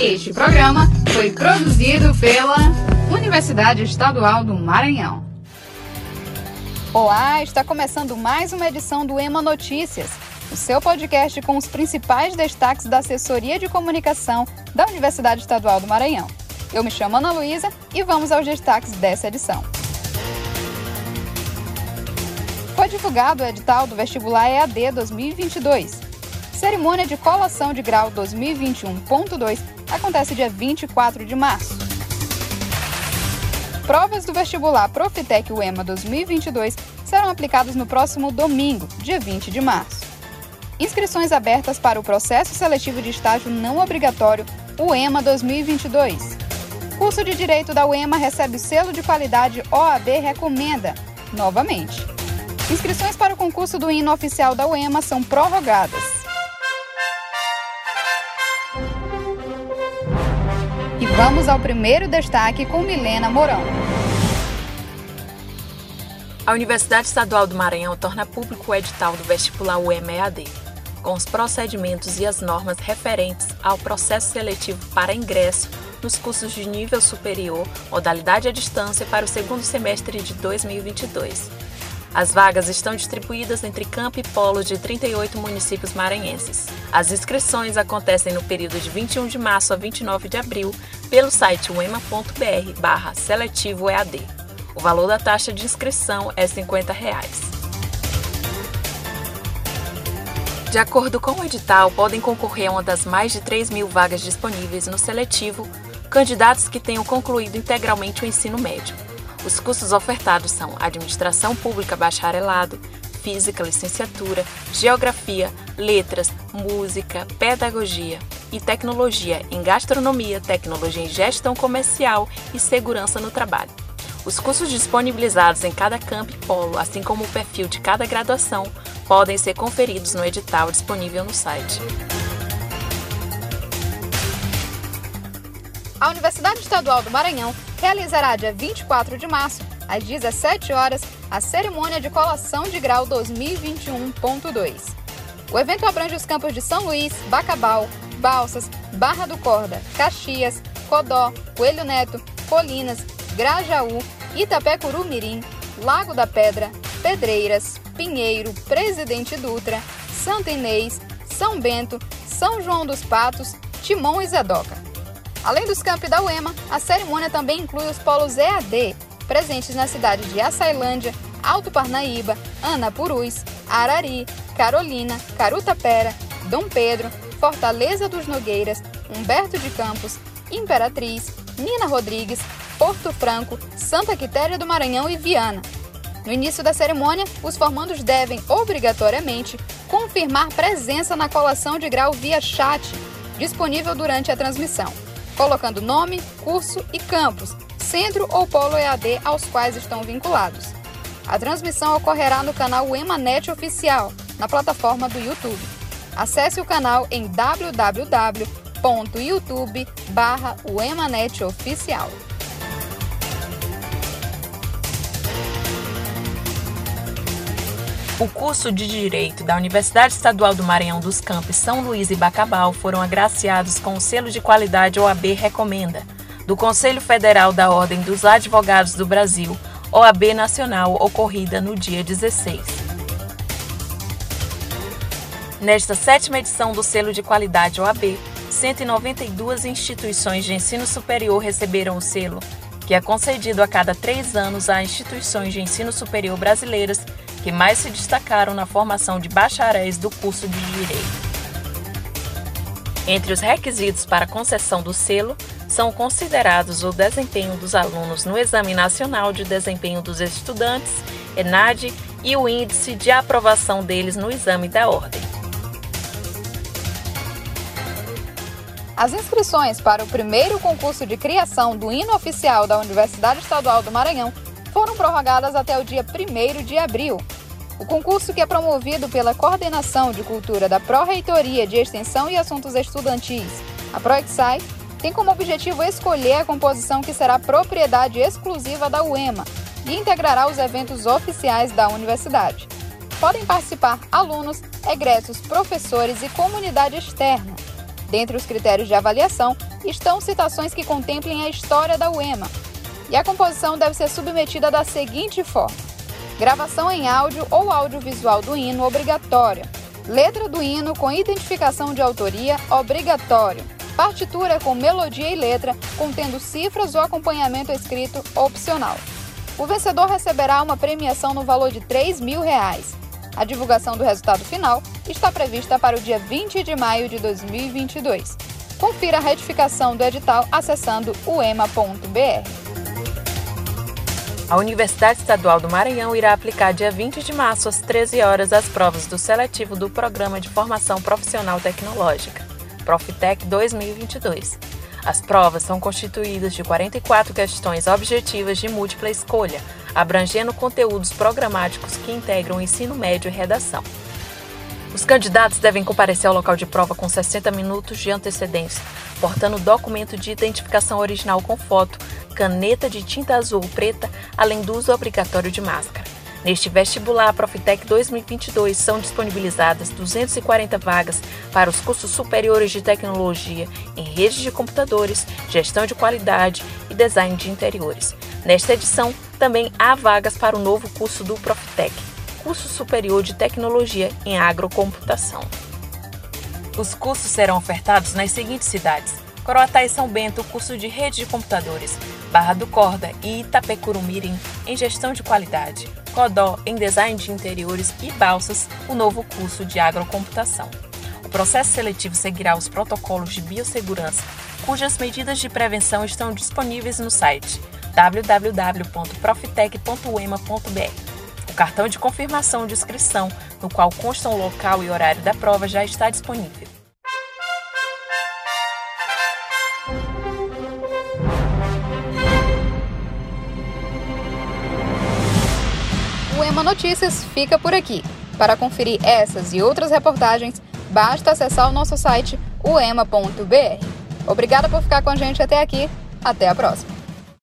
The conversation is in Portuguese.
Este programa foi produzido pela Universidade Estadual do Maranhão. Olá, está começando mais uma edição do EMA Notícias, o seu podcast com os principais destaques da assessoria de comunicação da Universidade Estadual do Maranhão. Eu me chamo Ana Luísa e vamos aos destaques dessa edição. Foi divulgado o edital do vestibular EAD 2022. Cerimônia de colação de grau 2021.2 acontece dia 24 de março. Provas do vestibular Profitec UEMA 2022 serão aplicadas no próximo domingo, dia 20 de março. Inscrições abertas para o processo seletivo de estágio não obrigatório UEMA 2022. Curso de Direito da UEMA recebe selo de qualidade OAB Recomenda, novamente. Inscrições para o concurso do hino oficial da UEMA são prorrogadas. Vamos ao primeiro destaque com Milena Mourão. A Universidade Estadual do Maranhão torna público o edital do vestibular UEMA-EAD, com os procedimentos e as normas referentes ao processo seletivo para ingresso nos cursos de nível superior, modalidade à distância para o segundo semestre de 2022. As vagas estão distribuídas entre campo e polo de 38 municípios maranhenses. As inscrições acontecem no período de 21 de março a 29 de abril pelo site uema.br barra seletivo EAD. O valor da taxa de inscrição é 50 reais. De acordo com o edital, podem concorrer a uma das mais de 3 mil vagas disponíveis no seletivo candidatos que tenham concluído integralmente o ensino médio. Os cursos ofertados são Administração Pública Bacharelado, Física, Licenciatura, Geografia, Letras, Música, Pedagogia e Tecnologia em Gastronomia, Tecnologia em Gestão Comercial e Segurança no Trabalho. Os cursos disponibilizados em cada campo e polo, assim como o perfil de cada graduação, podem ser conferidos no edital disponível no site. A Universidade Estadual do Maranhão realizará dia 24 de março, às 17 horas, a cerimônia de colação de grau 2021.2. O evento abrange os campos de São Luís, Bacabal, Balsas, Barra do Corda, Caxias, Codó, Coelho Neto, Colinas, Grajaú, Itapecuru Mirim, Lago da Pedra, Pedreiras, Pinheiro, Presidente Dutra, Santa Inês, São Bento, São João dos Patos, Timon e Zedoca. Além dos campi da UEMA, a cerimônia também inclui os polos EAD, presentes nas cidades de Açailândia, Alto Parnaíba, Anapurus, Arari, Carolina, Carutapera, Dom Pedro, Fortaleza dos Nogueiras, Humberto de Campos, Imperatriz, Nina Rodrigues, Porto Franco, Santa Quitéria do Maranhão e Viana. No início da cerimônia, os formandos devem, obrigatoriamente, confirmar presença na colação de grau via chat, disponível durante a transmissão colocando nome, curso e campus, centro ou polo EAD aos quais estão vinculados. A transmissão ocorrerá no canal Emanet Oficial, na plataforma do YouTube. Acesse o canal em www.youtube.com.br Oficial. O curso de Direito da Universidade Estadual do Maranhão dos Campos São Luís e Bacabal foram agraciados com o selo de qualidade OAB Recomenda, do Conselho Federal da Ordem dos Advogados do Brasil, OAB Nacional, ocorrida no dia 16. Nesta sétima edição do selo de qualidade OAB, 192 instituições de ensino superior receberam o selo, que é concedido a cada três anos a instituições de ensino superior brasileiras que mais se destacaram na formação de bacharéis do curso de Direito. Entre os requisitos para concessão do selo são considerados o desempenho dos alunos no Exame Nacional de Desempenho dos Estudantes, ENAD, e o índice de aprovação deles no exame da ordem. As inscrições para o primeiro concurso de criação do hino oficial da Universidade Estadual do Maranhão foram prorrogadas até o dia 1 de abril. O concurso, que é promovido pela Coordenação de Cultura da Pró-Reitoria de Extensão e Assuntos Estudantis, a ProExai, tem como objetivo escolher a composição que será propriedade exclusiva da UEMA e integrará os eventos oficiais da universidade. Podem participar alunos, egressos, professores e comunidade externa. Dentre os critérios de avaliação estão citações que contemplem a história da UEMA. E a composição deve ser submetida da seguinte forma: gravação em áudio ou audiovisual do hino obrigatória, letra do hino com identificação de autoria obrigatório, partitura com melodia e letra contendo cifras ou acompanhamento escrito opcional. O vencedor receberá uma premiação no valor de 3 mil reais. A divulgação do resultado final está prevista para o dia 20 de maio de 2022. Confira a retificação do edital acessando o ema.br. A Universidade Estadual do Maranhão irá aplicar dia 20 de março às 13 horas as provas do seletivo do Programa de Formação Profissional Tecnológica, Profitec 2022. As provas são constituídas de 44 questões objetivas de múltipla escolha, abrangendo conteúdos programáticos que integram ensino médio e redação. Os candidatos devem comparecer ao local de prova com 60 minutos de antecedência, portando documento de identificação original com foto, caneta de tinta azul ou preta, além do uso obrigatório de máscara. Neste vestibular Profitec 2022 são disponibilizadas 240 vagas para os cursos superiores de tecnologia em redes de computadores, gestão de qualidade e design de interiores. Nesta edição, também há vagas para o novo curso do Profitec, curso superior de tecnologia em agrocomputação. Os cursos serão ofertados nas seguintes cidades: Coroatá e São Bento, curso de rede de computadores, Barra do Corda e Itapecurumirim em gestão de qualidade. Codó em Design de Interiores e Balsas, o novo curso de Agrocomputação. O processo seletivo seguirá os protocolos de biossegurança, cujas medidas de prevenção estão disponíveis no site www.profitec.ema.br. O cartão de confirmação de inscrição, no qual constam o local e horário da prova, já está disponível. Ema Notícias fica por aqui. Para conferir essas e outras reportagens, basta acessar o nosso site uema.br. Obrigada por ficar com a gente até aqui. Até a próxima.